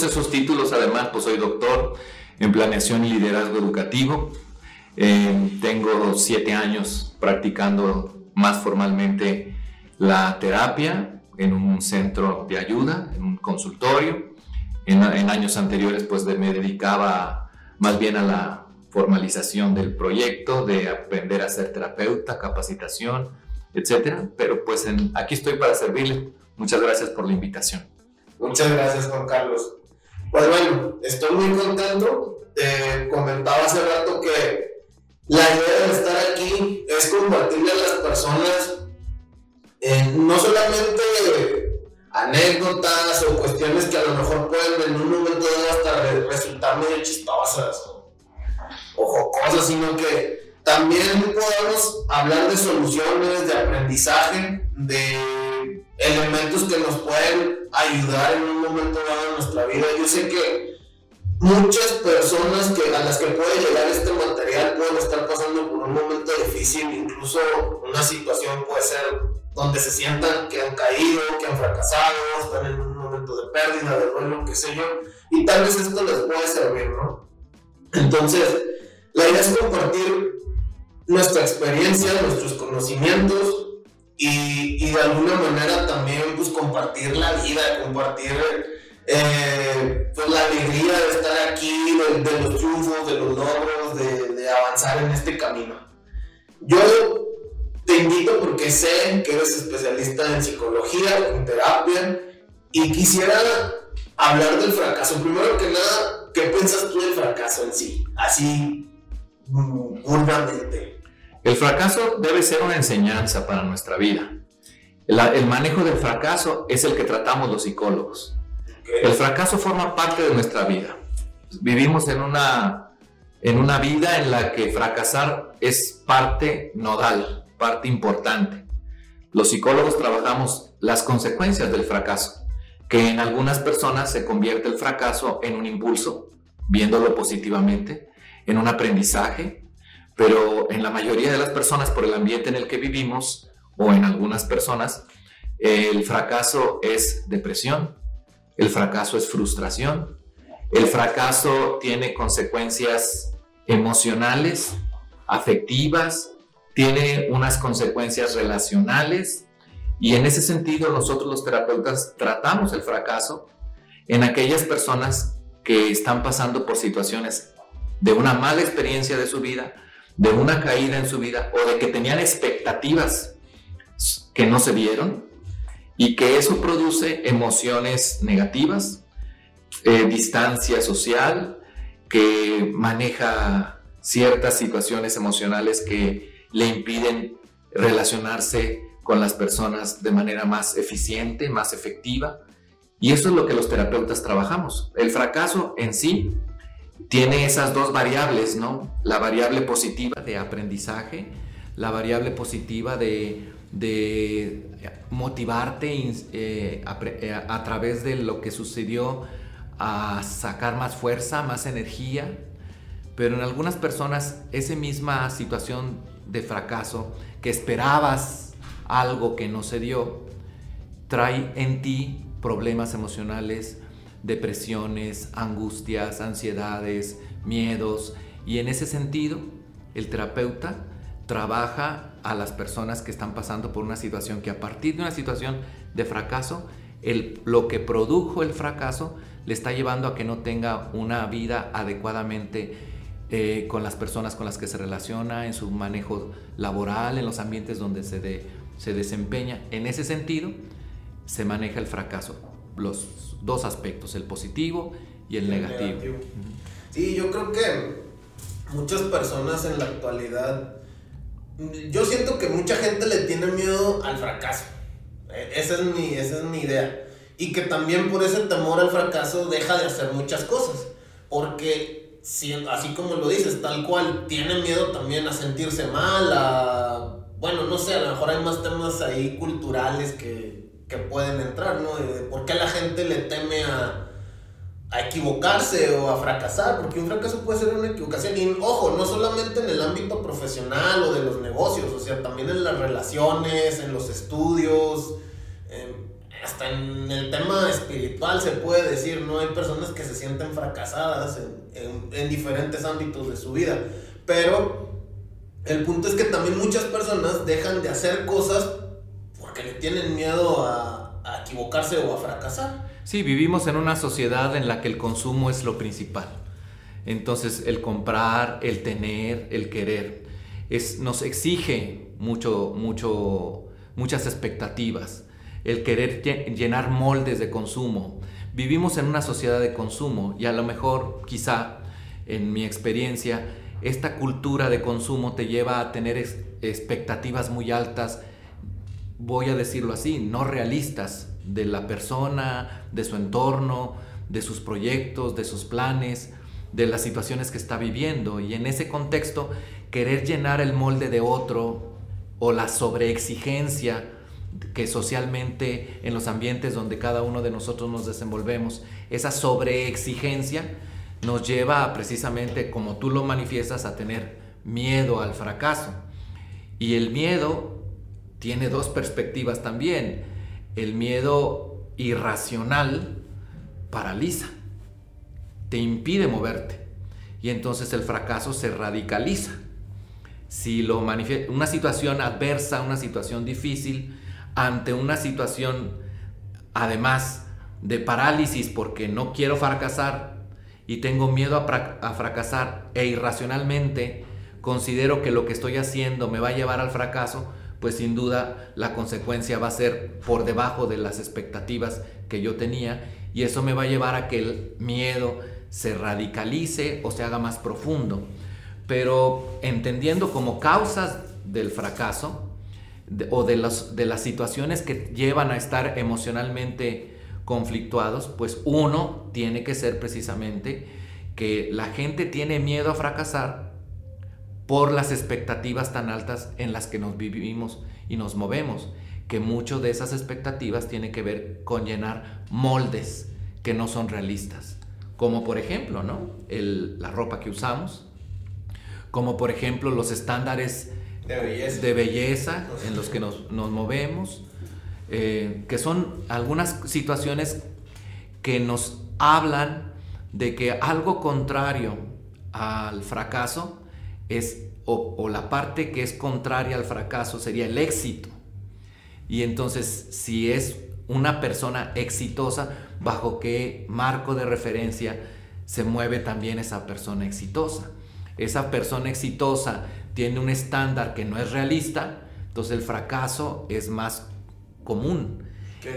todos esos títulos, además, pues soy doctor en planeación y liderazgo educativo, eh, tengo siete años practicando más formalmente la terapia en un centro de ayuda, en un consultorio. En, años anteriores pues me dedicaba más bien a la formalización del proyecto, de aprender a ser terapeuta, capacitación, etcétera. Pero pues aquí estoy para servirle. Muchas gracias por la invitación. Muchas gracias Juan Carlos. Pues bueno, estoy muy contento. Te comentaba hace rato que la idea de estar aquí es compartirle a las personas eh, no solamente anécdotas o cuestiones que a lo mejor pueden en un momento dado hasta resultar medio chistosas o, o jocosas, sino que también podamos hablar de soluciones, de aprendizaje, de elementos que nos pueden ayudar en un momento dado en nuestra vida. Yo sé que muchas personas que, a las que puede llegar este material pueden estar pasando por un momento difícil, incluso una situación puede ser donde se sientan que han caído, que han fracasado, están en un momento de pérdida, de duelo, qué sé yo, y tal vez esto les puede servir, ¿no? Entonces, la idea es compartir nuestra experiencia, nuestros conocimientos y, de alguna manera también pues compartir la vida, compartir eh, pues la alegría de estar aquí, de, los triunfos, de los logros, de, de, avanzar en este camino. Yo te invito porque sé que eres especialista en psicología, en terapia, y quisiera hablar del fracaso. Primero que nada, ¿qué piensas tú del fracaso en sí? Así, burdamente. El fracaso debe ser una enseñanza para nuestra vida. el manejo del fracaso es el que tratamos los psicólogos. El fracaso forma parte de nuestra vida. Vivimos en una, en una vida en la que fracasar es parte nodal, parte importante. Los psicólogos trabajamos las consecuencias del fracaso, que en algunas personas se convierte el fracaso en un impulso, viéndolo positivamente, en un aprendizaje, pero en la mayoría de las personas, por el ambiente en el que vivimos, o en algunas personas, el fracaso es depresión, el fracaso es frustración. El fracaso tiene consecuencias emocionales, afectivas, tiene unas consecuencias relacionales y en ese sentido nosotros los terapeutas tratamos el fracaso en aquellas personas que están pasando por situaciones de una mala experiencia de su vida, de una caída en su vida o de que tenían expectativas que no se dieron y que eso produce emociones negativas, eh, distancia social, que maneja ciertas situaciones emocionales que le impiden relacionarse con las personas de manera más eficiente, más efectiva. Y eso es lo que los terapeutas trabajamos. El fracaso en sí tiene esas dos variables, ¿no? La variable positiva de aprendizaje, la variable positiva de motivarte eh, eh, a, través de lo que sucedió a sacar más fuerza, más energía, pero en algunas personas esa misma situación de fracaso, que esperabas algo que no se dio, trae en ti problemas emocionales, depresiones, angustias, ansiedades, miedos, y en ese sentido el terapeuta trabaja a las personas que están pasando por una situación que a partir de una situación de fracaso, el, lo que produjo el fracaso le está llevando a que no tenga una vida adecuadamente eh, con las personas con las que se relaciona, en su manejo laboral, en los ambientes donde se, se desempeña. En ese sentido, se maneja el fracaso, los dos aspectos, el positivo y el, negativo. negativo. Sí, yo creo que muchas personas en la actualidad yo siento que mucha gente le tiene miedo al fracaso. E, esa es mi, esa es mi idea. Y que también por ese temor al fracaso deja de hacer muchas cosas. Porque, si, así como lo dices, tal cual, tiene miedo también a sentirse mal, a... Bueno, no sé, a lo mejor hay más temas ahí culturales que, que pueden entrar, ¿no? Por qué la gente le teme a, a equivocarse o a fracasar, porque un fracaso puede ser una equivocación. Y ojo, no solamente en el ámbito profesional o de los negocios, o sea, también en las relaciones, en los estudios, hasta en el tema espiritual se puede decir, ¿no? Hay personas que se sienten fracasadas en diferentes ámbitos de su vida, pero el punto es que también muchas personas dejan de hacer cosas tienen miedo a, equivocarse o a fracasar. Sí, vivimos en una sociedad en la que el consumo es lo principal. Entonces, el comprar, el tener, el querer, nos exige mucho, mucho, muchas expectativas. El querer llenar moldes de consumo. Vivimos en una sociedad de consumo y a lo mejor, quizá, en mi experiencia, esta cultura de consumo te lleva a tener expectativas muy altas, voy a decirlo así, no realistas de la persona, de su entorno, de sus proyectos, de sus planes, de las situaciones que está viviendo. Y en ese contexto, querer llenar el molde de otro o la sobreexigencia que socialmente en los ambientes donde cada uno de nosotros nos desenvolvemos, esa sobreexigencia nos lleva precisamente, como tú lo manifiestas, a tener miedo al fracaso. Y el miedo tiene dos perspectivas también el miedo irracional paraliza, te impide moverte y entonces el fracaso se radicaliza. Si lo una situación adversa, una situación difícil, ante una situación además de parálisis porque no quiero fracasar y tengo miedo a, a fracasar e irracionalmente considero que lo que estoy haciendo me va a llevar al fracaso, pues sin duda la consecuencia va a ser por debajo de las expectativas que yo tenía y eso me va a llevar a que el miedo se radicalice o se haga más profundo. Pero entendiendo como causas del fracaso o de, de las situaciones que llevan a estar emocionalmente conflictuados, pues uno tiene que ser precisamente que la gente tiene miedo a fracasar por las expectativas tan altas en las que nos vivimos y nos movemos, que mucho de esas expectativas tiene que ver con llenar moldes que no son realistas, como por ejemplo, ¿no? la ropa que usamos, como por ejemplo los estándares de belleza, en los que nos, movemos, eh, que son algunas situaciones que nos hablan de que algo contrario al fracaso es, o, la parte que es contraria al fracaso sería el éxito. Y entonces, si es una persona exitosa, ¿bajo qué marco de referencia se mueve también esa persona exitosa? Esa persona exitosa tiene un estándar que no es realista, entonces el fracaso es más común.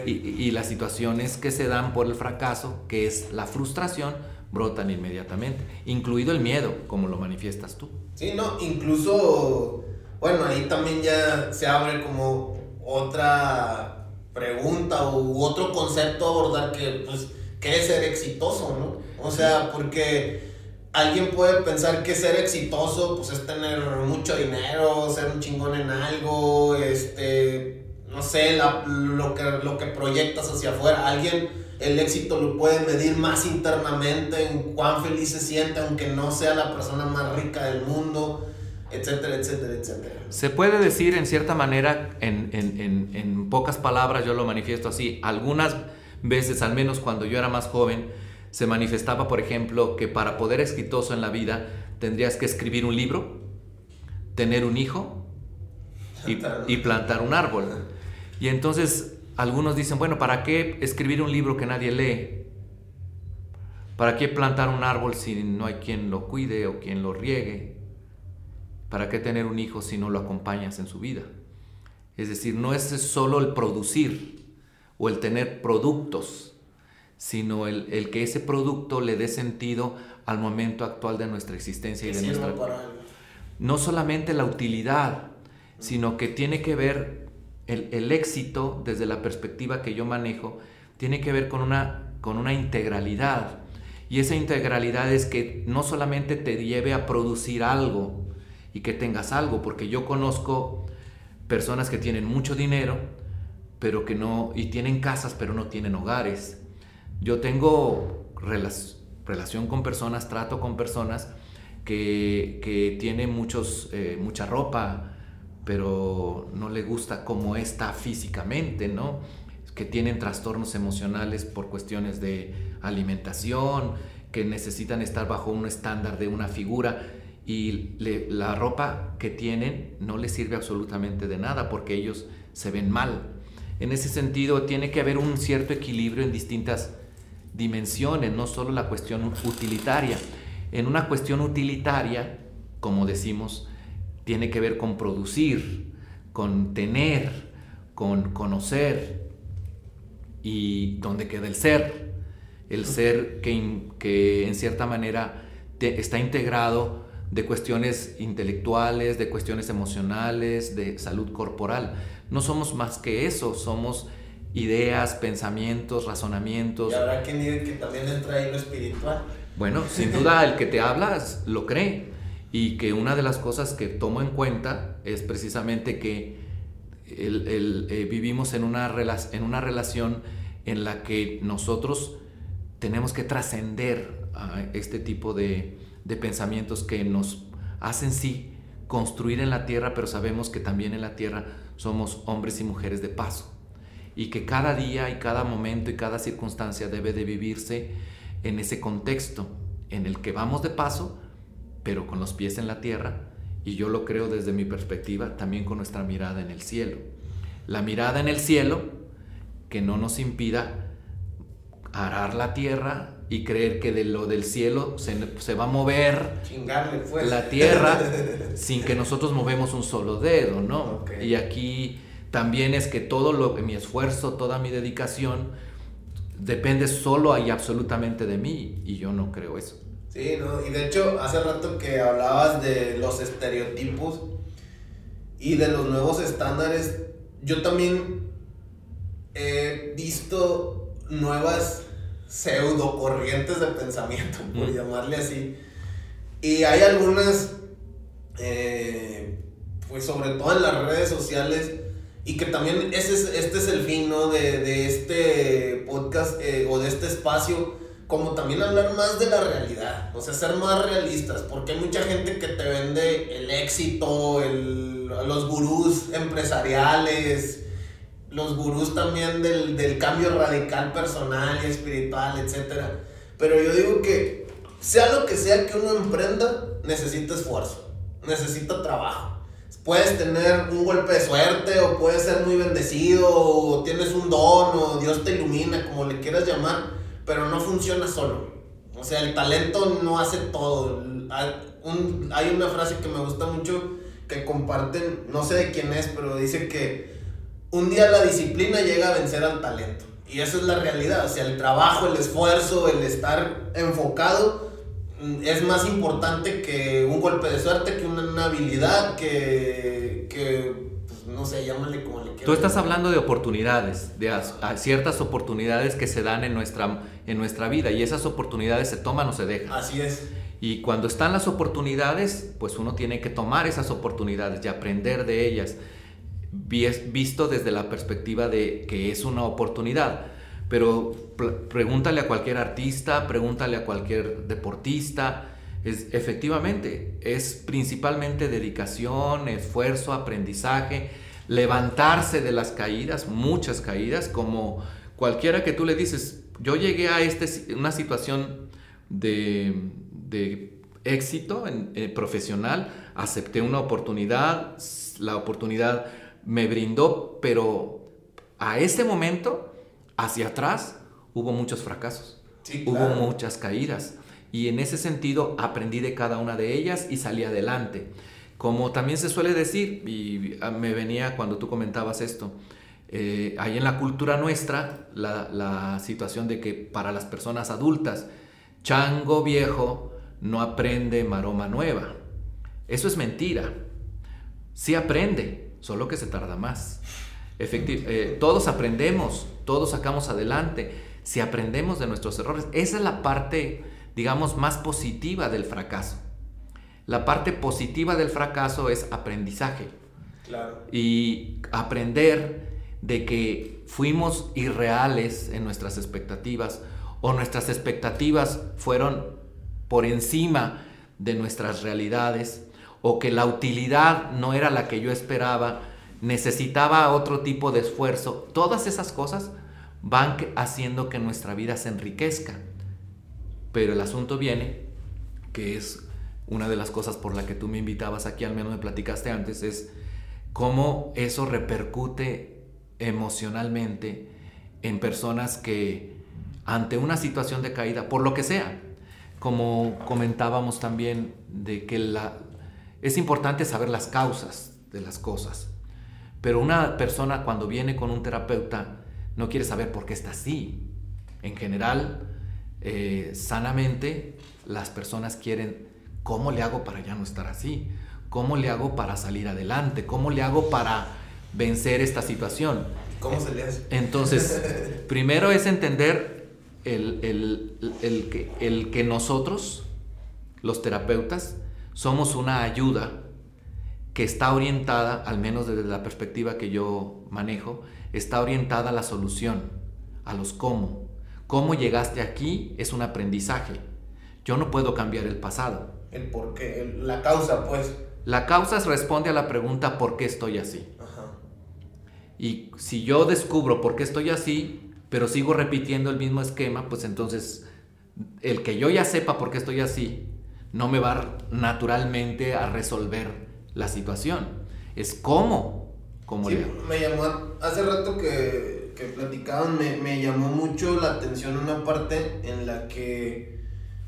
Y, y, las situaciones que se dan por el fracaso, que es la frustración, brotan inmediatamente, incluido el miedo, como lo manifiestas tú. Sí, no, incluso, bueno, ahí también ya se abre como otra pregunta u otro concepto a abordar que, pues, ¿qué es ser exitoso, no? O sea, porque alguien puede pensar que ser exitoso, pues, es tener mucho dinero, ser un chingón en algo, este, no sé, lo, que, lo que proyectas hacia afuera. Alguien el éxito lo puede medir más internamente en cuán feliz se siente, aunque no sea la persona más rica del mundo, etcétera, etcétera, etcétera. Se puede decir en cierta manera, en, en, en, pocas palabras, yo lo manifiesto así, algunas veces, al menos cuando yo era más joven, se manifestaba, por ejemplo, que para poder exitoso en la vida tendrías que escribir un libro, tener un hijo y, y plantar un árbol. Y entonces algunos dicen, bueno, ¿para qué escribir un libro que nadie lee? ¿Para qué plantar un árbol si no hay quien lo cuide o quien lo riegue? ¿Para qué tener un hijo si no lo acompañas en su vida? Es decir, no es solo el producir o el tener productos, sino el, que ese producto le dé sentido al momento actual de nuestra existencia y de nuestra... No solamente la utilidad, sino que tiene que ver el, éxito, desde la perspectiva que yo manejo, tiene que ver con una, con una integralidad. Y esa integralidad es que no solamente te lleve a producir algo y que tengas algo, porque yo conozco personas que tienen mucho dinero, pero que no, y tienen casas, pero no tienen hogares. Yo tengo relación con personas, trato con personas que, que tienen muchos, eh, mucha ropa, pero no le gusta cómo está físicamente, ¿no? Que tienen trastornos emocionales por cuestiones de alimentación, que necesitan estar bajo un estándar de una figura y la ropa que tienen no les sirve absolutamente de nada porque ellos se ven mal. En ese sentido, tiene que haber un cierto equilibrio en distintas dimensiones, no solo la cuestión utilitaria. En una cuestión utilitaria, como decimos, tiene que ver con producir, con tener, con conocer y dónde queda el ser. El ser que, que en cierta manera está integrado de cuestiones intelectuales, de cuestiones emocionales, de salud corporal. No somos más que eso, somos ideas, pensamientos, razonamientos. Y habrá quien diga que también entra ahí lo espiritual. Bueno, sin duda el que te hablas lo cree y que una de las cosas que tomo en cuenta es precisamente que eh, vivimos en una, en una relación en la que nosotros tenemos que trascender este tipo de, de pensamientos que nos hacen sí construir en la tierra, pero sabemos que también en la tierra somos hombres y mujeres de paso y que cada día y cada momento y cada circunstancia debe de vivirse en ese contexto en el que vamos de paso, pero con los pies en la tierra, y yo lo creo desde mi perspectiva, también con nuestra mirada en el cielo. La mirada en el cielo que no nos impida arar la tierra y creer que de lo del cielo se, va a mover pues. la tierra sin que nosotros movemos un solo dedo, ¿no? Y aquí también es que todo lo, mi esfuerzo, toda mi dedicación depende solo y absolutamente de mí y yo no creo eso. Sí, ¿no? Y de hecho, hace rato que hablabas de los estereotipos y de los nuevos estándares, yo también he visto nuevas pseudo corrientes de pensamiento, por llamarle así. Y hay algunas, eh, pues sobre todo en las redes sociales, y que también ese es, este es el fin, ¿no? De, de este podcast eh, o de este espacio, como también hablar más de la realidad, o sea, ser más realistas, porque hay mucha gente que te vende el éxito, el, los gurús empresariales, los gurús también del, del cambio radical personal y espiritual, etc. Pero yo digo que sea lo que sea que uno emprenda, necesita esfuerzo, necesita trabajo. Puedes tener un golpe de suerte o puedes ser muy bendecido o tienes un don o Dios te ilumina, como le quieras llamar, pero no funciona solo. O sea, el talento no hace todo. hay una frase que me gusta mucho que comparten, no sé de quién es, pero dice que un día la disciplina llega a vencer al talento. Y esa es la realidad. O sea, el trabajo, el esfuerzo, el estar enfocado mm, es más importante que un golpe de suerte, que una, habilidad, que, que no sé, llámale como le quieras. Tú estás hablando de oportunidades, de ciertas oportunidades que se dan en nuestra, en nuestra vida y esas oportunidades se toman o se dejan. Así es. Y cuando están las oportunidades, pues uno tiene que tomar esas oportunidades y aprender de ellas visto desde la perspectiva de que es una oportunidad. Pero pregúntale a cualquier artista, pregúntale a cualquier deportista, es, efectivamente, es principalmente dedicación, esfuerzo, aprendizaje, levantarse de las caídas, muchas caídas, como cualquiera que tú le dices, yo llegué a este, una situación de, de éxito en, eh, profesional, acepté una oportunidad, la oportunidad me brindó, pero a ese momento, hacia atrás, hubo muchos fracasos, hubo muchas caídas. Y en ese sentido aprendí de cada una de ellas y salí adelante. Como también se suele decir, y me venía cuando tú comentabas esto, eh, hay en la cultura nuestra la, situación de que para las personas adultas, chango viejo no aprende maroma nueva. Eso es mentira. Sí aprende, solo que se tarda más. Eh, todos aprendemos, todos sacamos adelante, si aprendemos de nuestros errores. Esa es la parte, digamos, más positiva del fracaso. La parte positiva del fracaso es aprendizaje. Y aprender de que fuimos irreales en nuestras expectativas o nuestras expectativas fueron por encima de nuestras realidades, o que la utilidad no era la que yo esperaba, necesitaba otro tipo de esfuerzo, todas esas cosas van haciendo que nuestra vida se enriquezca. Pero el asunto viene, que es una de las cosas por la que tú me invitabas aquí, al menos me platicaste antes, es cómo eso repercute emocionalmente en personas que ante una situación de caída, por lo que sea, como comentábamos también de que la, es importante saber las causas de las cosas, pero una persona cuando viene con un terapeuta no quiere saber por qué está así. En general, eh, sanamente, las personas quieren cómo le hago para ya no estar así, cómo le hago para salir adelante, cómo le hago para vencer esta situación. ¿Cómo se le hace? Entonces, primero es entender el, que, el que nosotros, los terapeutas, somos una ayuda que está orientada, al menos desde la perspectiva que yo manejo, está orientada a la solución, a los cómo. Cómo llegaste aquí es un aprendizaje. Yo no puedo cambiar el pasado. El por qué, la causa, pues. La causa responde a la pregunta ¿por qué estoy así? Y si yo descubro por qué estoy así, pero sigo repitiendo el mismo esquema, pues entonces el que yo ya sepa por qué estoy así, no me va naturalmente a resolver la situación. Es cómo, cómo sí, Me llamó, hace rato que, que platicaban, me, me llamó mucho la atención una parte en la que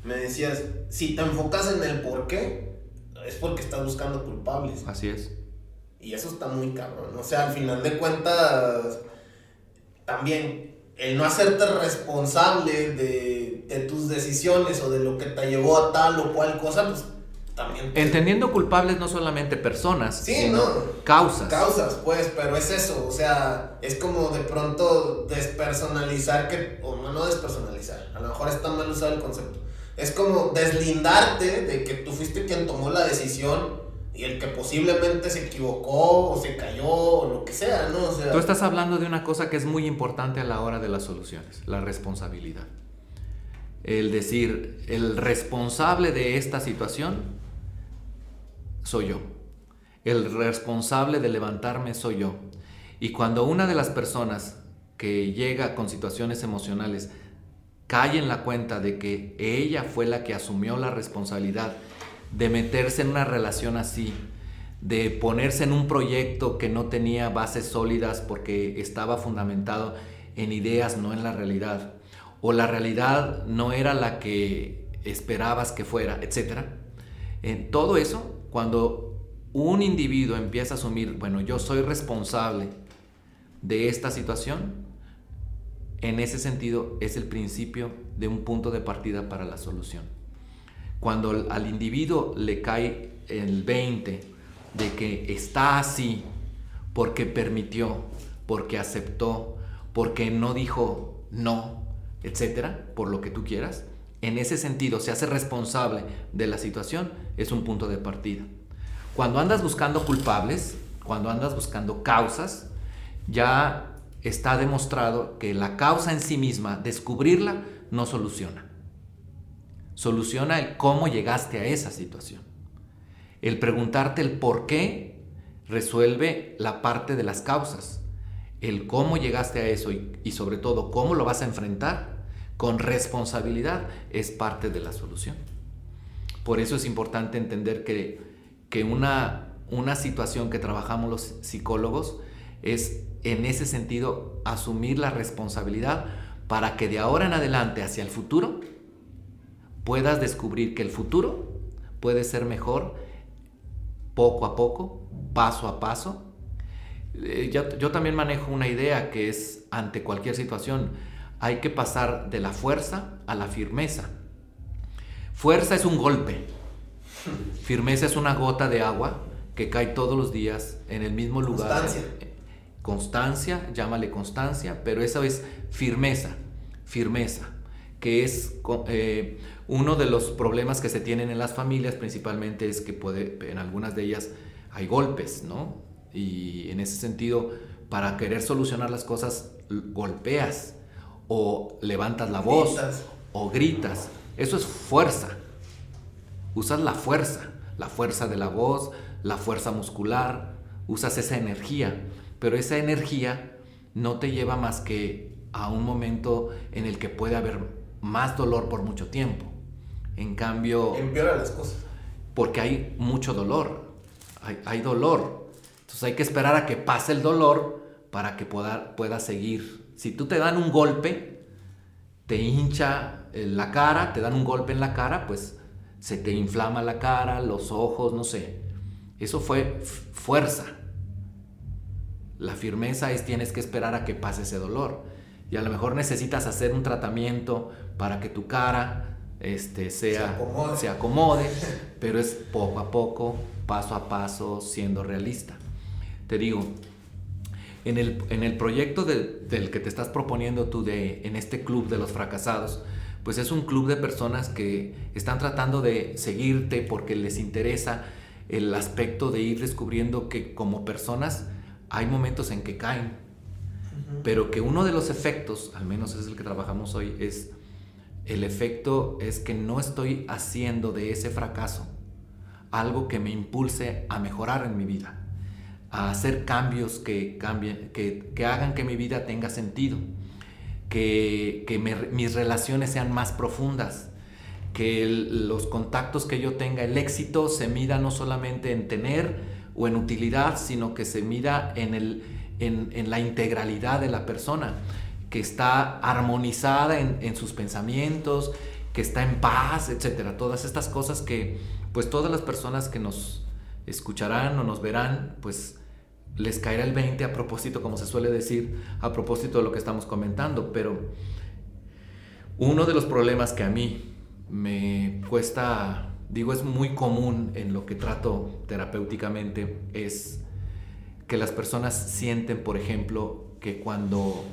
me decías, si te enfocas en el por qué, es porque estás buscando culpables. Así es. Y eso está muy cabrón. O sea, al final de cuentas, también el no hacerte responsable de, de tus decisiones o de lo que te llevó a tal o cual cosa, pues también. Entendiendo culpables no solamente personas, sí, sino no. causas. Causas, pues, pero es eso, o sea, es como de pronto despersonalizar que, o no, no despersonalizar, a lo mejor está mal usado el concepto. Es como deslindarte de que tú fuiste quien tomó la decisión y el que posiblemente se equivocó o se cayó o lo que sea, ¿no? O sea, Tú estás hablando de una cosa que es muy importante a la hora de las soluciones, la responsabilidad. El decir, el responsable de esta situación soy yo. El responsable de levantarme soy yo. Y cuando una de las personas que llega con situaciones emocionales cae en la cuenta de que ella fue la que asumió la responsabilidad de meterse en una relación así, de ponerse en un proyecto que no tenía bases sólidas porque estaba fundamentado en ideas, no en la realidad, o la realidad no era la que esperabas que fuera, etc. En todo eso, cuando un individuo empieza a asumir, bueno, yo soy responsable de esta situación, en ese sentido es el principio de un punto de partida para la solución. Cuando al individuo le cae el 20 de que está así porque permitió, porque aceptó, porque no dijo no, etcétera, por lo que tú quieras, en ese sentido se hace responsable de la situación, es un punto de partida. Cuando andas buscando culpables, cuando andas buscando causas, ya está demostrado que la causa en sí misma, descubrirla, no soluciona. Soluciona el cómo llegaste a esa situación. El preguntarte el por qué resuelve la parte de las causas. El cómo llegaste a eso y, sobre todo cómo lo vas a enfrentar con responsabilidad es parte de la solución. Por eso es importante entender que, que una, una situación que trabajamos los psicólogos es en ese sentido asumir la responsabilidad para que de ahora en adelante hacia el futuro puedas descubrir que el futuro puede ser mejor poco a poco, paso a paso. Eh, yo, yo, también manejo una idea que es ante cualquier situación, hay que pasar de la fuerza a la firmeza. Fuerza es un golpe, firmeza es una gota de agua que cae todos los días en el mismo lugar. Constancia constancia, llámale constancia, pero eso es firmeza, firmeza, que es eh, uno de los problemas que se tienen en las familias principalmente es que puede, en algunas de ellas hay golpes, ¿no? Y en ese sentido, para querer solucionar las cosas, golpeas o levantas la voz o gritas. Eso es fuerza. Usas la fuerza, la fuerza de la voz, la fuerza muscular, usas esa energía, pero esa energía no te lleva más que a un momento en el que puede haber más dolor por mucho tiempo. En cambio... Empeora las cosas. Porque hay mucho dolor, hay, dolor. Entonces hay que esperar a que pase el dolor para que pueda, pueda seguir. Si tú te dan un golpe, te hincha la cara, te dan un golpe en la cara, pues se te inflama la cara, los ojos, no sé. Eso fue fuerza. La firmeza es tienes que esperar a que pase ese dolor. Y a lo mejor necesitas hacer un tratamiento para que tu cara este, sea, se acomode. pero es poco a poco, paso a paso, siendo realista. Te digo, en el, en el proyecto del que te estás proponiendo tú de, en este club de los fracasados, pues es un club de personas que están tratando de seguirte porque les interesa el aspecto de ir descubriendo que como personas hay momentos en que caen, pero que uno de los efectos, al menos es el que trabajamos hoy, es el efecto es que no estoy haciendo de ese fracaso algo que me impulse a mejorar en mi vida, hacer cambios que, cambien, que, que hagan que mi vida tenga sentido, que, que mis relaciones sean más profundas, que los contactos que yo tenga, el éxito se mida no solamente en tener o en utilidad, sino que se mida en, el, en, en la integralidad de la persona, que está armonizada en, en sus pensamientos, que está en paz, etcétera. Todas estas cosas que, pues todas las personas que nos escucharán o nos verán, pues les caerá el 20 a propósito, como se suele decir, a propósito de lo que estamos comentando. Pero uno de los problemas que a mí me cuesta, digo, es muy común en lo que trato terapéuticamente, es que las personas sienten, por ejemplo, que cuando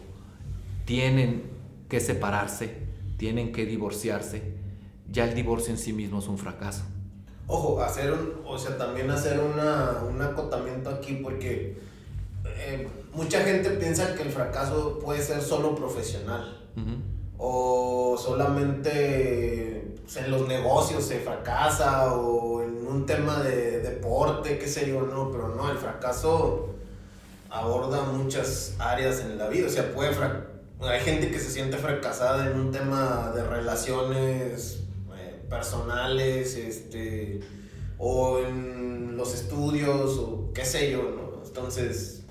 tienen que separarse, tienen que divorciarse, ya el divorcio en sí mismo es un fracaso. Ojo, hacer un, o sea, también hacer una, un acotamiento aquí porque eh, mucha gente piensa que el fracaso puede ser solo profesional. O solamente pues, en los negocios se fracasa o en un tema de deporte, qué sé yo, no, pero no, el fracaso aborda muchas áreas en la vida, o sea, puede hay gente que se siente fracasada en un tema de relaciones personales, este, o en los estudios, o qué sé yo, ¿no? Entonces,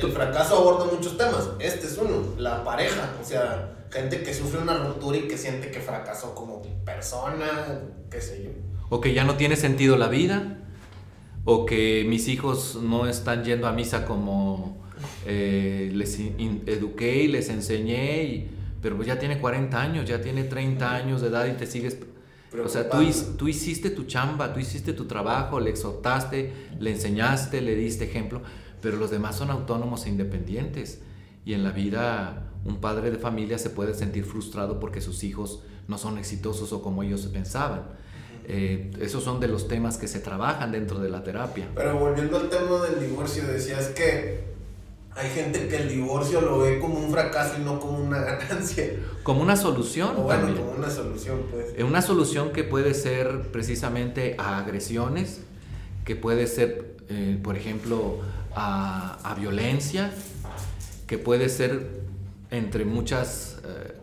el fracaso aborda muchos temas. Este es uno, la pareja, o sea, gente que sufre una ruptura y que siente que fracasó como persona, qué sé yo. O que ya no tiene sentido la vida, o que mis hijos no están yendo a misa como eh, les eduqué y les enseñé, y, pero pues ya tiene 40 años, ya tiene 30 años de edad y te sigues... O sea, tú, tú hiciste tu chamba, tú hiciste tu trabajo, le exhortaste, le enseñaste, le diste ejemplo, pero los demás son autónomos e independientes. Y en la vida un padre de familia se puede sentir frustrado porque sus hijos no son exitosos o como ellos pensaban. Eh, esos son de los temas que se trabajan dentro de la terapia. Pero volviendo al tema del divorcio, decías que hay gente que el divorcio lo ve como un fracaso y no como una ganancia. Como una solución. bueno, como una solución, pues. Eh, una solución que puede ser precisamente a agresiones, que puede ser, eh, por ejemplo, a, a, violencia, que puede ser entre muchas eh,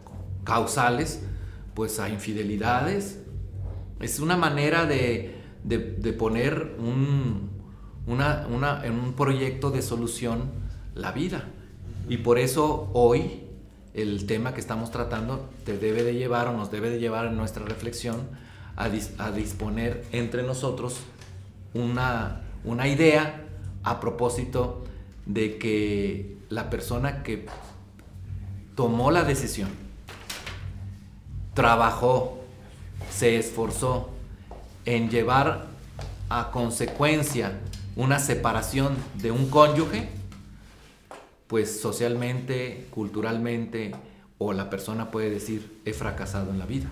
causales, pues a infidelidades. Es una manera de, de, de poner un, una, una, en un proyecto de solución la vida. Y por eso hoy el tema que estamos tratando te debe de llevar o nos debe de llevar en nuestra reflexión a, disponer entre nosotros una idea a propósito de que la persona que tomó la decisión, trabajó, se esforzó en llevar a consecuencia una separación de un cónyuge, pues socialmente, culturalmente, o la persona puede decir, he fracasado en la vida.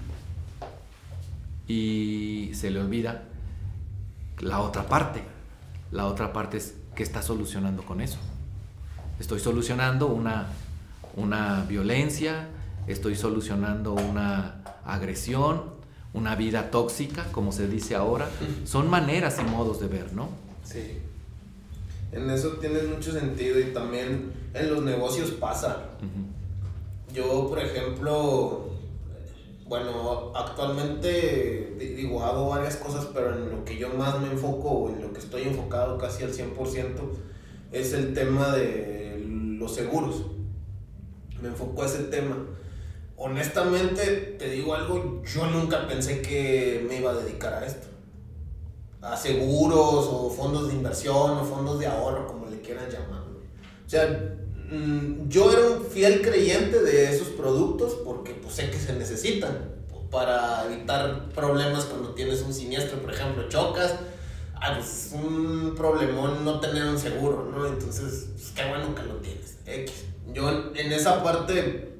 Y se le olvida la otra parte. La otra parte es que está solucionando con eso. Estoy solucionando una, una violencia, estoy solucionando una agresión, una vida tóxica, como se dice ahora. Son maneras y modos de ver, ¿no? Sí. En eso tienes mucho sentido y también en los negocios pasa. Yo, por ejemplo, bueno, actualmente digo, hago varias cosas, pero en lo que yo más me enfoco, o en lo que estoy enfocado casi al 100%, es el tema de los seguros. Me enfoco a ese tema. Honestamente, te digo algo, yo nunca pensé que me iba a dedicar a esto. A seguros o fondos de inversión o fondos de ahorro, como le quieran llamar. O sea, Mm, yo era un fiel creyente de esos productos porque pues, sé que se necesitan para evitar problemas cuando tienes un siniestro, por ejemplo, chocas. Ah, pues es un problemón no tener un seguro, ¿no? Entonces, pues, qué bueno que lo tienes. X. Yo en esa parte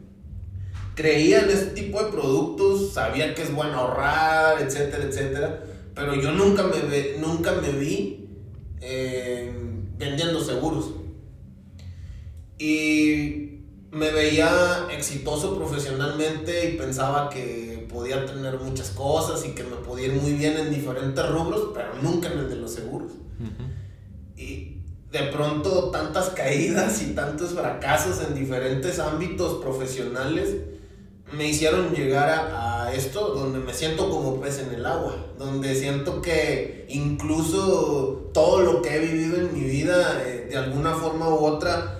creía en ese tipo de productos, sabía que es bueno ahorrar, etcétera, etcétera, pero yo nunca me, nunca me vi eh, vendiendo seguros. Y me veía exitoso profesionalmente y pensaba que podía tener muchas cosas y que me podía ir muy bien en diferentes rubros, pero nunca en el de los seguros. Y de pronto tantas caídas y tantos fracasos en diferentes ámbitos profesionales me hicieron llegar a, esto donde me siento como pez en el agua, donde siento que incluso todo lo que he vivido en mi vida, eh, de alguna forma u otra,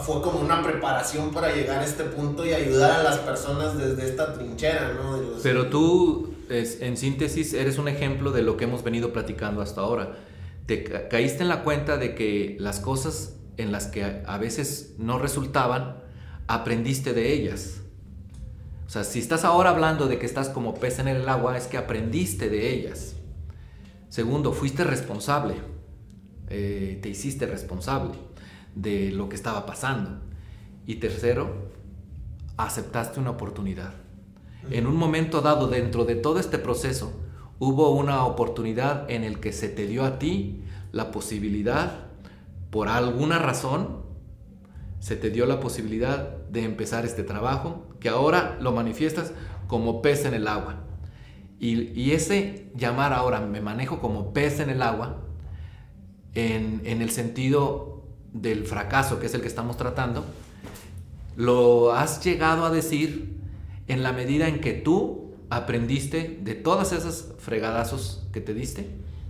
fue como una preparación para llegar a este punto y ayudar a las personas desde esta trinchera, ¿no? Pero tú, en síntesis, eres un ejemplo de lo que hemos venido platicando hasta ahora. Te caíste en la cuenta de que las cosas en las que a veces no resultaban, aprendiste de ellas. O sea, si estás ahora hablando de que estás como pez en el agua, es que aprendiste de ellas. Segundo, fuiste responsable. Eh, te hiciste responsable de lo que estaba pasando. Y tercero, aceptaste una oportunidad. En un momento dado dentro de todo este proceso, hubo una oportunidad en el que se te dio a ti la posibilidad, por alguna razón, se te dio la posibilidad de empezar este trabajo, que ahora lo manifiestas como pez en el agua. Y, ese llamar ahora, me manejo como pez en el agua, en, en el sentido del fracaso, que es el que estamos tratando, lo has llegado a decir en la medida en que tú aprendiste de todas esas fregadazos que te diste.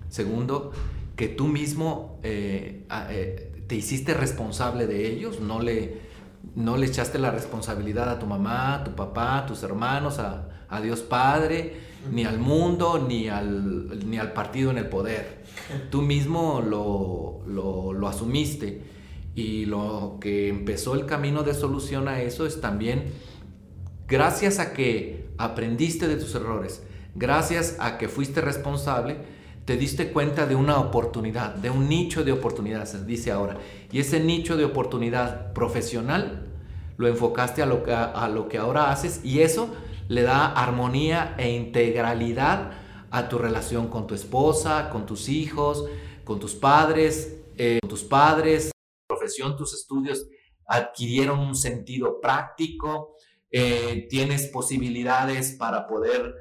Segundo, que tú mismo eh, eh, te hiciste responsable de ellos, no le, no le echaste la responsabilidad a tu mamá, a tu papá, a tus hermanos, a, Dios Padre, ni al mundo, ni al, ni al partido en el poder. Tú mismo lo, lo, lo asumiste y lo que empezó el camino de solución a eso es también gracias a que aprendiste de tus errores, gracias a que fuiste responsable, te diste cuenta de una oportunidad, de un nicho de oportunidad, se dice ahora. Y ese nicho de oportunidad profesional lo enfocaste a lo que, a lo que ahora haces y eso le da armonía e integralidad a tu relación con tu esposa, con tus hijos, con tus padres, eh, con tus padres, profesión, tus estudios adquirieron un sentido práctico, eh, tienes posibilidades para poder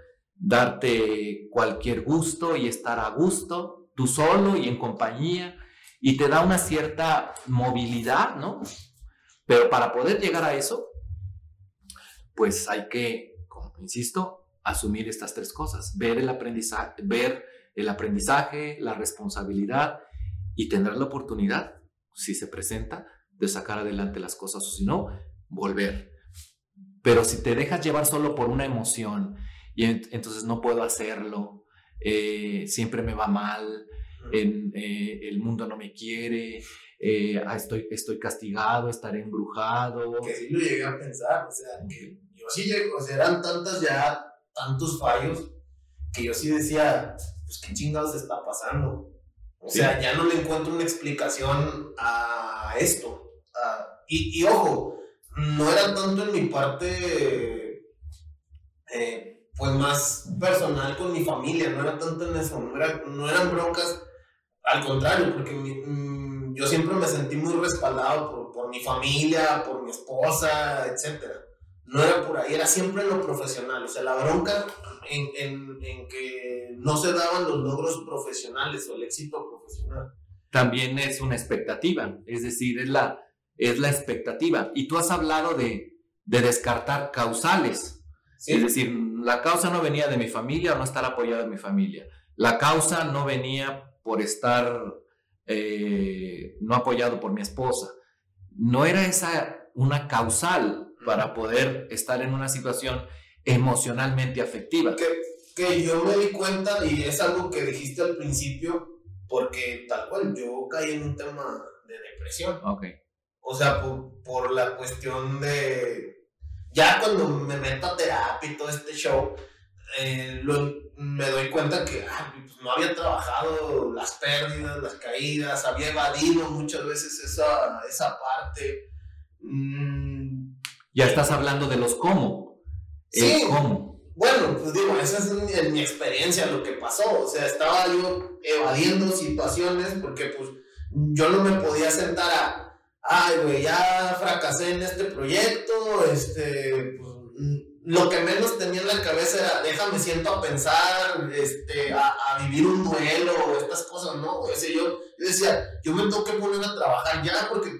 darte cualquier gusto y estar a gusto, tú solo y en compañía, y te da una cierta movilidad, ¿no? Pero para poder llegar a eso, pues hay que, como insisto, asumir estas tres cosas, ver el aprendizaje, ver el aprendizaje, la responsabilidad y tener la oportunidad si se presenta, de sacar adelante las cosas o si no, volver. Pero si te dejas llevar solo por una emoción y entonces no puedo hacerlo, eh, siempre me va mal, eh, el mundo no me quiere, eh, ah, estoy, estoy castigado, estaré embrujado. Que sí lo llegué a pensar, o sea, que yo sí llego, o sea, eran tantas ya, tantos fallos, que yo sí decía, pues qué chingados está pasando. O sea, ya no le encuentro una explicación a esto. y, ojo, no era tanto en mi parte, eh, pues más personal con mi familia, no era tanto en eso, no, eran broncas, al contrario, porque mm, yo siempre me sentí muy respaldado por, por, mi familia, por mi esposa, etc. no era por ahí, era siempre lo profesional. O sea, la bronca en, en, en que no se daban los logros profesionales o el éxito profesional. También es una expectativa, es decir, es la, es la expectativa. Y tú has hablado de, de descartar causales. Es decir, la causa no venía de mi familia o no estar apoyada en mi familia. La causa no venía por estar eh, no apoyado por mi esposa. No era esa una causal para poder estar en una situación emocionalmente afectiva. Que, que yo me di cuenta y es algo que dijiste al principio, porque tal cual yo caí en un tema de depresión. Ok. O sea, por, por la cuestión de... Ya cuando me meto a terapia y todo este show, eh, me doy cuenta que ah, pues, no había trabajado las pérdidas, las caídas, había evadido muchas veces esa, esa parte. Mm. Ya estás hablando de los cómo. Sí. cómo. Bueno, pues digo, esa es mi experiencia lo que pasó. O sea, estaba yo evadiendo situaciones porque pues yo no me podía sentar a, ay, güey, ya fracasé en este proyecto, este, pues, lo que menos tenía en la cabeza era, déjame siento a pensar, este, a, a vivir un duelo o estas cosas, ¿no? O sea, yo, yo, decía, yo me tengo que poner a trabajar ya porque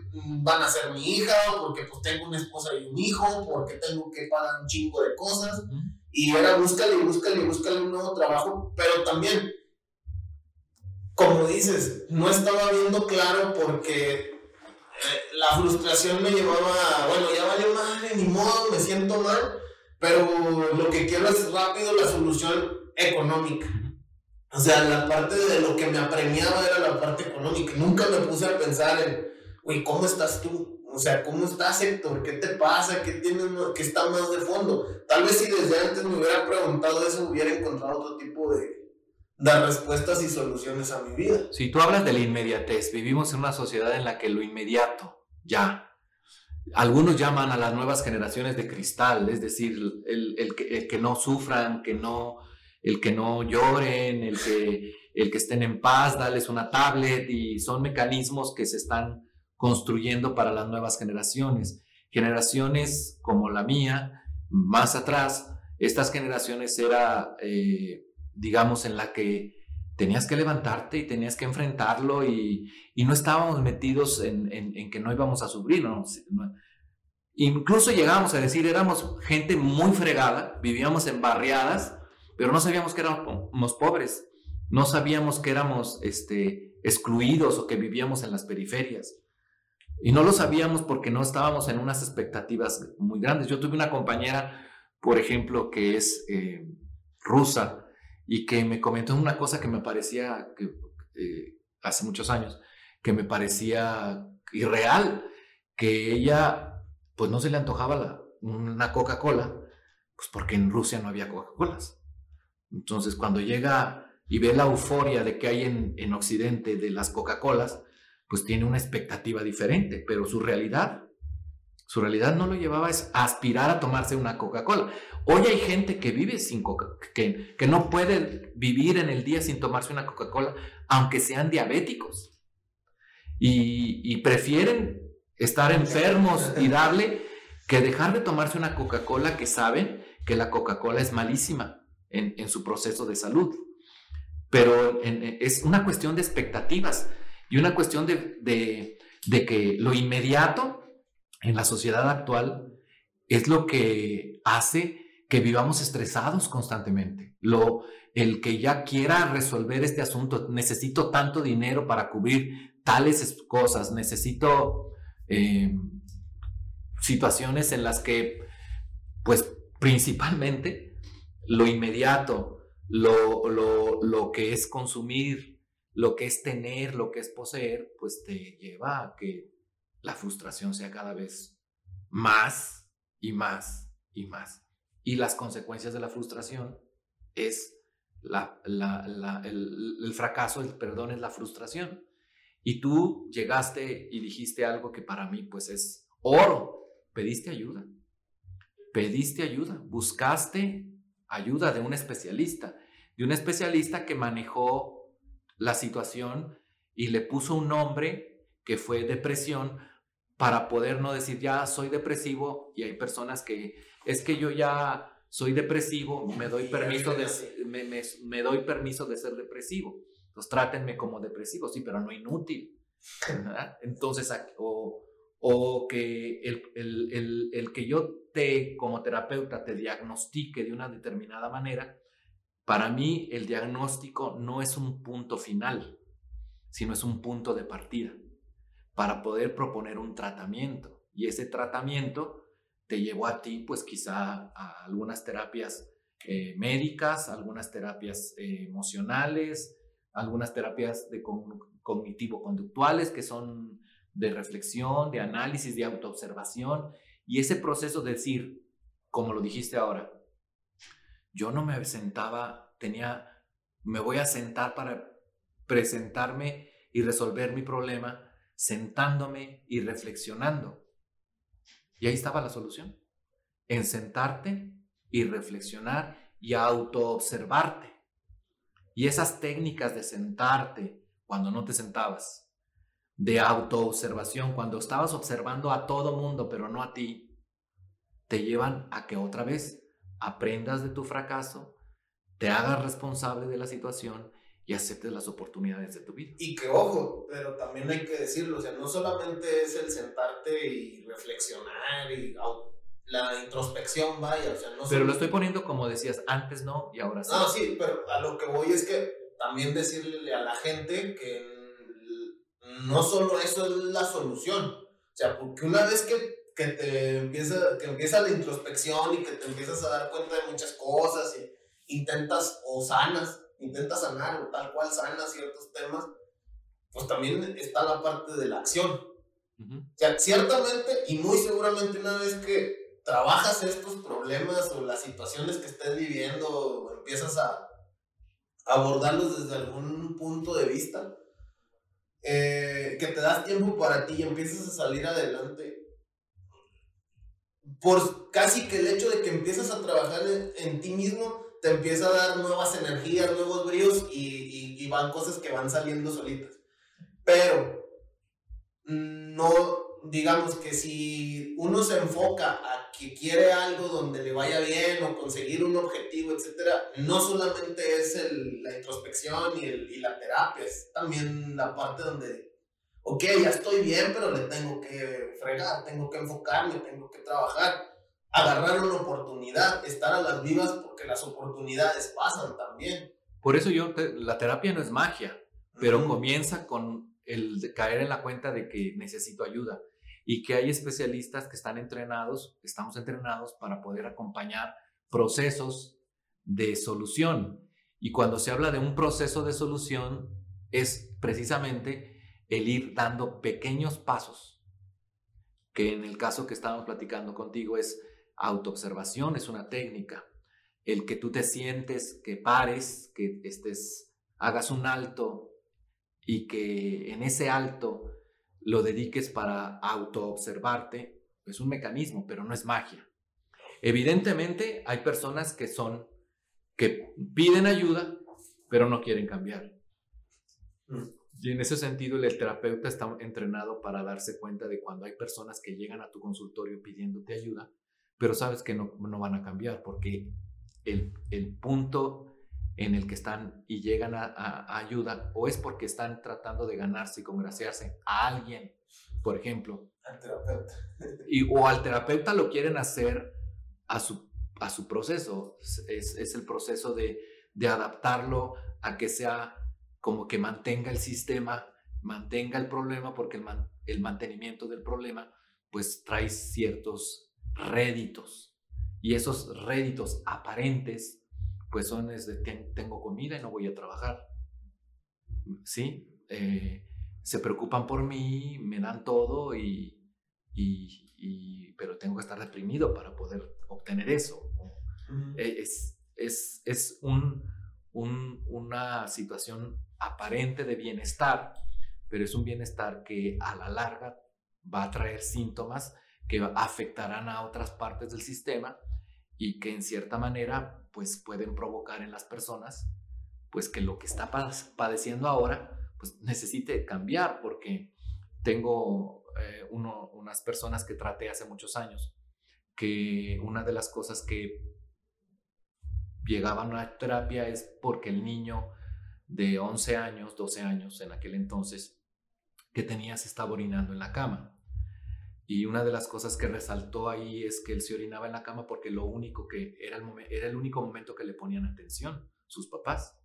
van a ser mi hija, o porque pues tengo una esposa y un hijo, porque tengo que pagar un chingo de cosas. Y era búscale y búscale y búscale un nuevo trabajo, pero también, como dices, no estaba viendo claro porque eh, la frustración me llevaba, bueno, ya valió madre, ni modo, me siento mal pero lo que quiero es rápido la solución económica. O sea, la parte de lo que me apremiaba era la parte económica. Nunca me puse a pensar en, güey, ¿cómo estás tú? O sea, ¿cómo estás, Héctor? ¿Qué te pasa? ¿Qué, tienes, ¿Qué está más de fondo? Tal vez si desde antes me hubiera preguntado eso, hubiera encontrado otro tipo de, de respuestas y soluciones a mi vida. Si tú hablas de la inmediatez, vivimos en una sociedad en la que lo inmediato, ya, algunos llaman a las nuevas generaciones de cristal, es decir, el, que, no sufran, que no, el que no lloren, el que, el que estén en paz, darles una tablet y son mecanismos que se están construyendo para las nuevas generaciones. Generaciones como la mía, más atrás, estas generaciones era, eh, digamos, en la que tenías que levantarte y tenías que enfrentarlo y, no estábamos metidos en, que no íbamos a sufrir. Incluso llegábamos a decir, éramos gente muy fregada, vivíamos en barriadas, pero no sabíamos que éramos pobres, no sabíamos que éramos este, excluidos o que vivíamos en las periferias. Y no lo sabíamos porque no estábamos en unas expectativas muy grandes. Yo tuve una compañera, por ejemplo, que es eh, rusa, y que me comentó una cosa que me parecía, eh, hace muchos años, que me parecía irreal, que ella, pues no se le antojaba la, una Coca-Cola, pues porque en Rusia no había Coca-Colas. Entonces, cuando llega y ve la euforia de que hay en, en Occidente de las Coca-Colas, pues tiene una expectativa diferente, pero su realidad su realidad no lo llevaba a aspirar a tomarse una Coca-Cola. Hoy hay gente que vive sin Coca, que, que no puede vivir en el día sin tomarse una Coca-Cola, aunque sean diabéticos. Y, prefieren estar enfermos y darle que dejar de tomarse una Coca-Cola que saben que la Coca-Cola es malísima en, su proceso de salud. Pero es una cuestión de expectativas y una cuestión de, de que lo inmediato en la sociedad actual es lo que hace que vivamos estresados constantemente. Lo, el que ya quiera resolver este asunto, necesito tanto dinero para cubrir tales cosas, necesito eh, situaciones en las que, pues principalmente, lo inmediato, lo, lo, lo que es consumir, lo que es tener, lo que es poseer, pues te lleva a que la frustración sea cada vez más y más y más. Y las consecuencias de la frustración es la, el, fracaso, el perdón es la frustración. Y tú llegaste y dijiste algo que para mí pues es oro. Pediste ayuda. Pediste ayuda. Buscaste ayuda de un especialista. De un especialista que manejó la situación y le puso un nombre que fue depresión para poder no decir ya soy depresivo y hay personas que, es que yo ya soy depresivo, me doy permiso de, me, me, doy permiso de ser depresivo. Entonces trátenme como depresivo, sí, pero no inútil. Entonces, o, o que el, el, el, el, que yo te, como terapeuta, te diagnostique de una determinada manera, para mí el diagnóstico no es un punto final, sino es un punto de partida para poder proponer un tratamiento. Y ese tratamiento te llevó a ti, pues quizá a algunas terapias eh, médicas, algunas terapias eh, emocionales, algunas terapias de cognitivo-conductuales que son de reflexión, de análisis, de autoobservación. Y ese proceso de decir, como lo dijiste ahora, yo no me sentaba, tenía, me voy a sentar para presentarme y resolver mi problema, sentándome y reflexionando. Y ahí estaba la solución, en sentarte y reflexionar y autoobservarte. Y esas técnicas de sentarte cuando no te sentabas, de autoobservación, cuando estabas observando a todo mundo pero no a ti, te llevan a que otra vez aprendas de tu fracaso, te hagas responsable de la situación y aceptes las oportunidades de tu vida. Y que ojo, pero también hay que decirlo, o sea, no solamente es el sentarte y reflexionar y la introspección, vaya, o sea, no Pero lo estoy poniendo como decías, antes no y ahora sí. No, sí, pero a lo que voy es que también decirle a la gente que no solo eso es la solución, o sea, porque una vez que que te empieza, que empieza la introspección y que te empiezas a dar cuenta de muchas cosas y intentas o sanas, intentas sanar o tal cual sanas ciertos temas, pues también está la parte de la acción. O sea, ciertamente y muy seguramente una vez que trabajas estos problemas o las situaciones que estés viviendo o empiezas a abordarlos desde algún punto de vista, eh, que te das tiempo para ti y empiezas a salir adelante, por casi que el hecho de que empiezas a trabajar en, ti mismo, te empieza a dar nuevas energías, nuevos bríos y, y, van cosas que van saliendo solitas. Pero, no, digamos que si uno se enfoca a que quiere algo donde le vaya bien o conseguir un objetivo, etcétera, no solamente es el, la introspección y, el, y la terapia, es también la parte donde ok, ya estoy bien, pero le tengo que fregar, tengo que enfocarme, tengo que trabajar, agarrar una oportunidad, estar a las vivas porque las oportunidades pasan también. Por eso yo, la terapia no es magia, pero comienza con el caer en la cuenta de que necesito ayuda y que hay especialistas que están entrenados, estamos entrenados para poder acompañar procesos de solución. Y cuando se habla de un proceso de solución, es precisamente el ir dando pequeños pasos, que en el caso que estábamos platicando contigo es autoobservación, es una técnica. El que tú te sientes, que pares, que estés, hagas un alto y que en ese alto lo dediques para autoobservarte, es un mecanismo, pero no es magia. Evidentemente hay personas que son, que piden ayuda, pero no quieren cambiar. Y en ese sentido, el terapeuta está entrenado para darse cuenta de cuando hay personas que llegan a tu consultorio pidiéndote ayuda, pero sabes que no, no van a cambiar porque el, el, punto en el que están y llegan a, ayuda o es porque están tratando de ganarse y congraciarse a alguien, por ejemplo. Al terapeuta. Y, o al terapeuta lo quieren hacer a su, a su proceso. Es, es el proceso de, de adaptarlo a que sea como que mantenga el sistema, mantenga el problema, porque el, el mantenimiento del problema pues trae ciertos réditos. Y esos réditos aparentes pues son es de tengo comida y no voy a trabajar. ¿Sí? Eh, se preocupan por mí, me dan todo y, y, pero tengo que estar deprimido para poder obtener eso. E, es, es, es un, un, una situación aparente de bienestar, pero es un bienestar que a la larga va a traer síntomas que afectarán a otras partes del sistema y que en cierta manera pues pueden provocar en las personas pues que lo que está padeciendo ahora pues necesite cambiar porque tengo eh, unas personas que traté hace muchos años que una de las cosas que llegaban a terapia es porque el niño de 11 años, 12 años en aquel entonces, que tenía se estaba orinando en la cama. Y una de las cosas que resaltó ahí es que él se orinaba en la cama porque lo único que era el, era el único momento que le ponían atención, sus papás.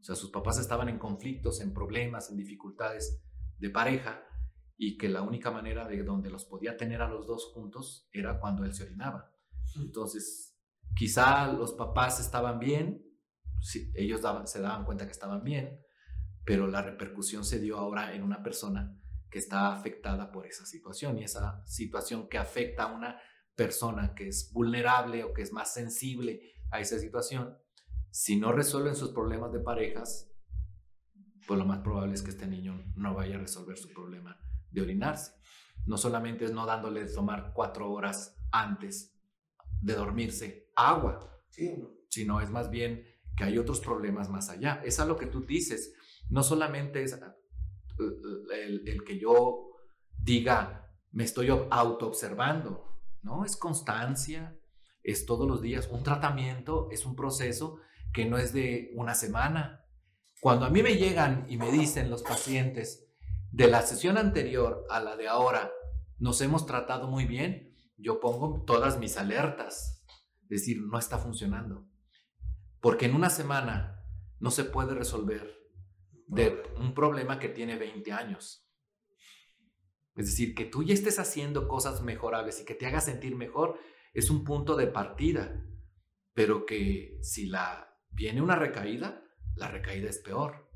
O sea, sus papás estaban en conflictos, en problemas, en dificultades de pareja y que la única manera de donde los podía tener a los dos juntos era cuando él se orinaba. Entonces, quizá los papás estaban bien, ellos se daban cuenta que estaban bien, pero la repercusión se dio ahora en una persona que está afectada por esa situación y esa situación que afecta a una persona que es vulnerable o que es más sensible a esa situación, si no resuelven sus problemas de parejas, pues lo más probable es que este niño no vaya a resolver su problema de orinarse. No solamente es no dándole de tomar cuatro horas antes de dormirse agua, sino es más bien que hay otros problemas más allá. Es a lo que tú dices. No solamente es el, el que yo diga, me estoy auto-observando, ¿no? Es constancia, es todos los días. Un tratamiento es un proceso que no es de una semana. Cuando a mí me llegan y me dicen los pacientes, de la sesión anterior a la de ahora, nos hemos tratado muy bien, yo pongo todas mis alertas. Es decir, no está funcionando. Porque en una semana no se puede resolver de un problema que tiene 20 años. Es decir, que tú ya estés haciendo cosas mejorables y que te haga sentir mejor es un punto de partida, pero que si la viene una recaída, la recaída es peor.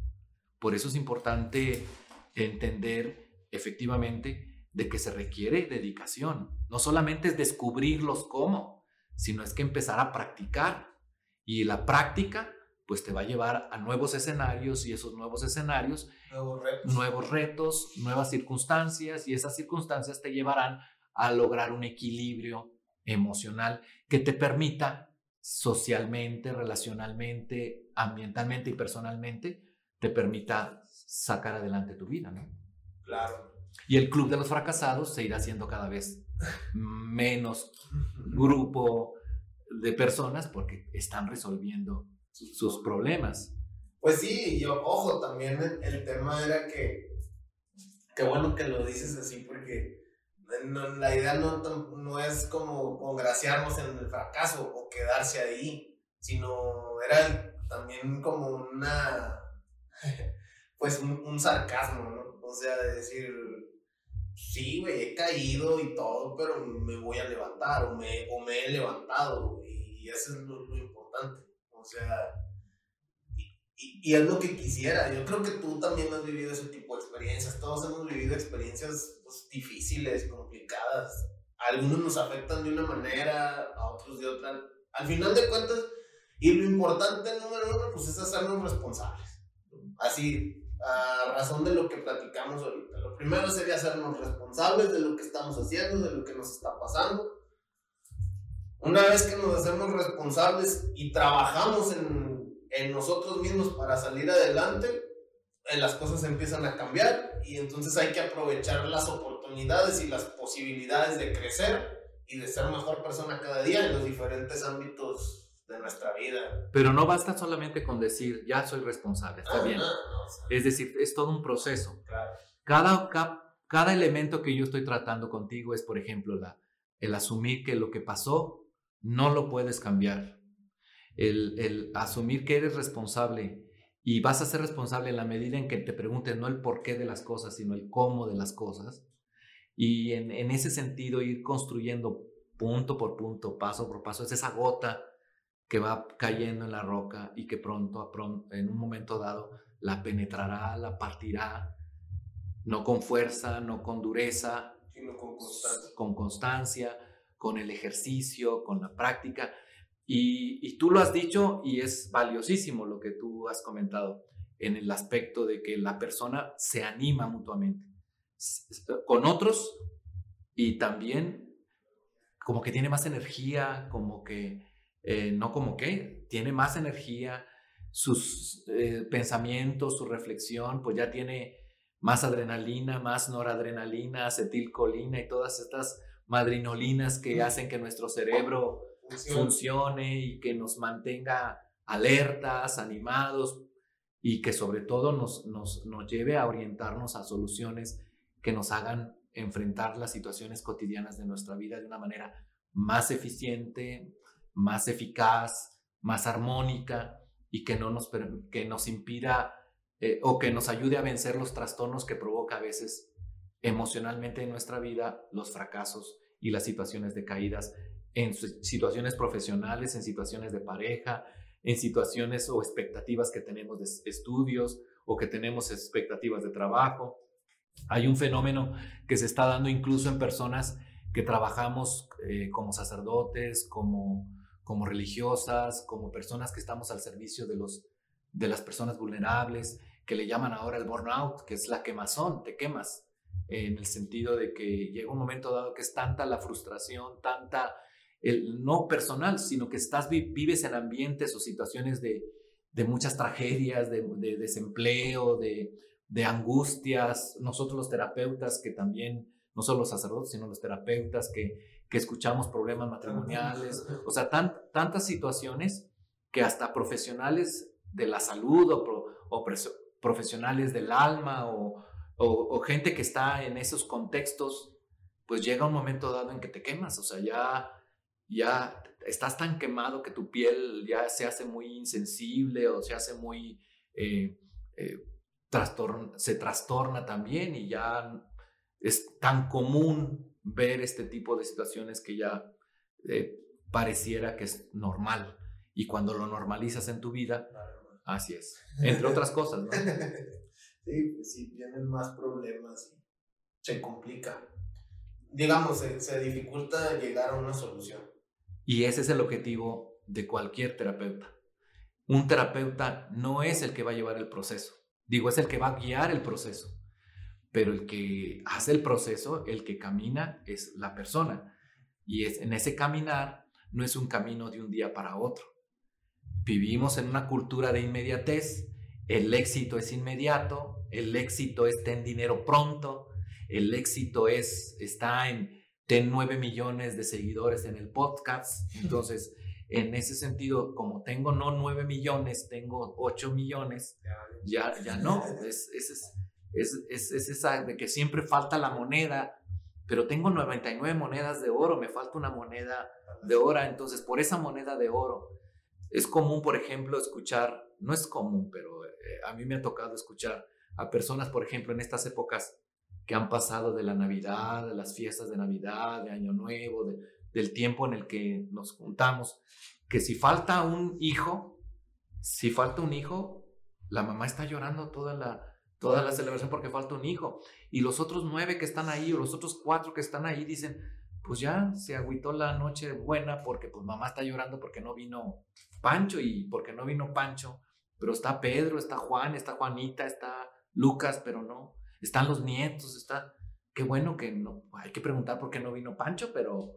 Por eso es importante entender efectivamente de que se requiere dedicación. No solamente es descubrirlos cómo, sino es que empezar a practicar. Y la práctica pues te va a llevar a nuevos escenarios y esos nuevos escenarios, nuevos retos. nuevos retos, nuevas circunstancias y esas circunstancias te llevarán a lograr un equilibrio emocional que te permita socialmente, relacionalmente, ambientalmente y personalmente, te permita sacar adelante tu vida, ¿no? Claro. Y el club de los fracasados se irá haciendo cada vez menos grupo de personas porque están resolviendo sus problemas. Pues sí, yo, ojo, también el, tema era que, qué bueno que lo dices así, porque la idea no, no es como congraciarnos en el fracaso o quedarse ahí, sino era también como una, pues un, sarcasmo, ¿no? O sea, de decir, sí, güey, he caído y todo, pero me voy a levantar o me, o me he levantado, y eso es lo importante. O sea, y, es lo que quisiera. Yo creo que tú también has vivido ese tipo de experiencias. Todos hemos vivido experiencias pues, difíciles, complicadas. algunos nos afectan de una manera, a otros de otra. Al final de cuentas, y lo importante número uno, pues es hacernos responsables. Así, a razón de lo que platicamos ahorita. Lo primero sería hacernos responsables de lo que estamos haciendo, de lo que nos está pasando una vez que nos hacemos responsables y trabajamos en, en nosotros mismos para salir adelante, eh, las cosas empiezan a cambiar y entonces hay que aprovechar las oportunidades y las posibilidades de crecer y de ser mejor persona cada día en los diferentes ámbitos de nuestra vida. Pero no basta solamente con decir, ya soy responsable, está bien. es decir, es todo un proceso. Claro. Cada, cada, cada elemento que yo estoy tratando contigo es, por ejemplo, la, el asumir que lo que pasó no lo puedes cambiar. El, asumir que eres responsable y vas a ser responsable en la medida en que te pregunten no el porqué de las cosas, sino el cómo de las cosas. Y en, ese sentido ir construyendo punto por punto, paso por paso, es esa gota que va cayendo en la roca y que pronto, en un momento dado, la penetrará, la partirá, no con fuerza, no con dureza, sino con constancia. Con constancia con el ejercicio, con la práctica. Y, tú lo has dicho y es valiosísimo lo que tú has comentado en el aspecto de que la persona se anima mutuamente con otros y también como que tiene más energía, como que, eh, no como que, tiene más energía, sus eh, pensamientos, su reflexión, pues ya tiene más adrenalina, más noradrenalina, acetilcolina y todas estas madrinolinas que hacen que nuestro cerebro funcione. y que nos mantenga alertas, animados y que sobre todo nos, nos, nos lleve a orientarnos a soluciones que nos hagan enfrentar las situaciones cotidianas de nuestra vida de una manera más eficiente, más eficaz, más armónica y que no nos, que nos impida eh, o que nos ayude a vencer los trastornos que provoca a veces emocionalmente en nuestra vida los fracasos y las situaciones de caídas en situaciones profesionales, en situaciones de pareja, en situaciones o expectativas que tenemos de estudios o que tenemos expectativas de trabajo. Hay un fenómeno que se está dando incluso en personas que trabajamos eh, como sacerdotes, como, como religiosas, como personas que estamos al servicio de, los, de las personas vulnerables, que le llaman ahora el burnout, que es la quemazón, te quemas, en el sentido de que llega un momento dado que es tanta la frustración, tanta, el, no personal, sino que estás, vives en ambientes o situaciones de, de muchas tragedias, de, de desempleo, de, de angustias, nosotros los terapeutas que también, no solo los sacerdotes, sino los terapeutas que, que escuchamos problemas matrimoniales, o sea, tantas situaciones que hasta profesionales de la salud o, o profesionales del alma o, o, gente que está en esos contextos, pues llega un momento dado en que te quemas, o sea, ya, ya estás tan quemado que tu piel ya se hace muy insensible o se hace muy... Eh, eh, se trastorna también y ya es tan común ver este tipo de situaciones que ya eh, pareciera que es normal. Y cuando lo normalizas en tu vida, así es. Entre otras cosas, ¿no? Sí, pues sí, vienen más problemas se complica. Digamos, se, se dificulta llegar a una solución. Y ese es el objetivo de cualquier terapeuta. Un terapeuta no es el que va a llevar el proceso. Digo, es el que va a guiar el proceso, pero el que hace el proceso, el que camina, es la persona. Y es, en ese caminar no es un camino de un día para otro. Vivimos en una cultura de inmediatez. El éxito es inmediato, el éxito es ten dinero pronto, el éxito es está en ten 9 millones de seguidores en el podcast. Entonces, en ese sentido, como tengo no 9 millones, tengo 8 millones, ya, ya no. Es, es, es, es, esa de que siempre falta la moneda, pero tengo 99 monedas de oro, me falta una moneda de oro. Entonces, por esa moneda de oro, es común, por ejemplo, escuchar, no es común, pero eh, a mí me ha tocado escuchar a personas, por ejemplo, en estas épocas que han pasado de la Navidad, de las fiestas de Navidad, de Año Nuevo, de, del tiempo en el que nos juntamos, que si falta un hijo, si falta un hijo, la mamá está llorando toda la, toda la celebración porque falta un hijo. Y los otros nueve que están ahí o los otros cuatro que están ahí dicen, pues ya se agüitó la noche buena porque pues mamá está llorando porque no vino Pancho y porque no vino Pancho, pero está Pedro, está Juan, está Juanita, está Lucas, pero no, están los nietos, está, qué bueno que no, hay que preguntar por qué no vino Pancho, pero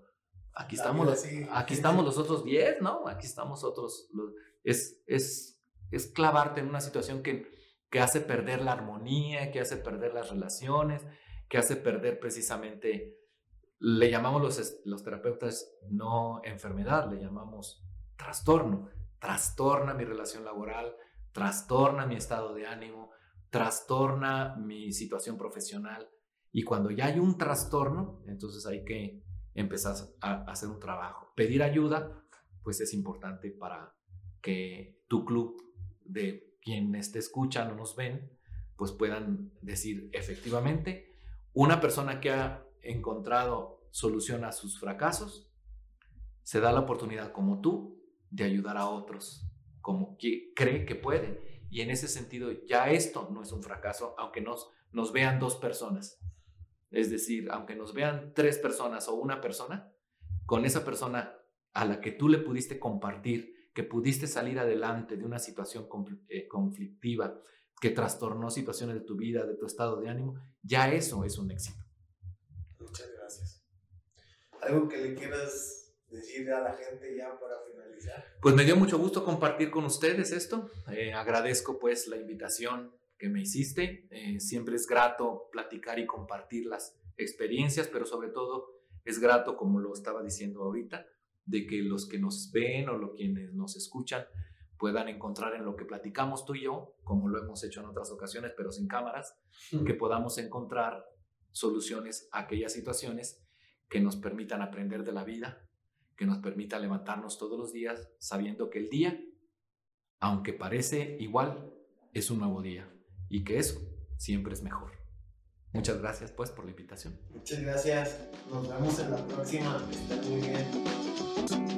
aquí estamos, los, aquí estamos los otros 10, ¿no? Aquí estamos otros. es, es, es clavarte en una situación que, que hace perder la armonía, que hace perder las relaciones, que hace perder precisamente, le llamamos los, los terapeutas no enfermedad, le llamamos trastorno. Trastorna mi relación laboral, trastorna mi estado de ánimo, trastorna mi situación profesional. Y cuando ya hay un trastorno, entonces hay que empezar a hacer un trabajo. Pedir ayuda, pues es importante para que tu club de quienes te escuchan o nos ven, pues puedan decir efectivamente, una persona que ha encontrado solución a sus fracasos, se da la oportunidad como tú de ayudar a otros como que cree que puede. Y en ese sentido, ya esto no es un fracaso, aunque nos, nos vean dos personas. Es decir, aunque nos vean tres personas o una persona, con esa persona a la que tú le pudiste compartir, que pudiste salir adelante de una situación eh, conflictiva, que trastornó situaciones de tu vida, de tu estado de ánimo, ya eso es un éxito. Muchas gracias. ¿Algo que le quieras decir a la gente ya para finalizar? Pues me dio mucho gusto compartir con ustedes esto. Eh, agradezco pues la invitación que me hiciste. Eh, siempre es grato platicar y compartir las experiencias, pero sobre todo es grato, como lo estaba diciendo ahorita, de que los que nos ven o los quienes nos escuchan puedan encontrar en lo que platicamos tú y yo, como lo hemos hecho en otras ocasiones, pero sin cámaras, que podamos encontrar soluciones a aquellas situaciones que nos permitan aprender de la vida, que nos permita levantarnos todos los días sabiendo que el día, aunque parece igual, es un nuevo día y que eso siempre es mejor. Muchas gracias pues por la invitación. Muchas gracias. Nos vemos en la próxima. Está muy bien.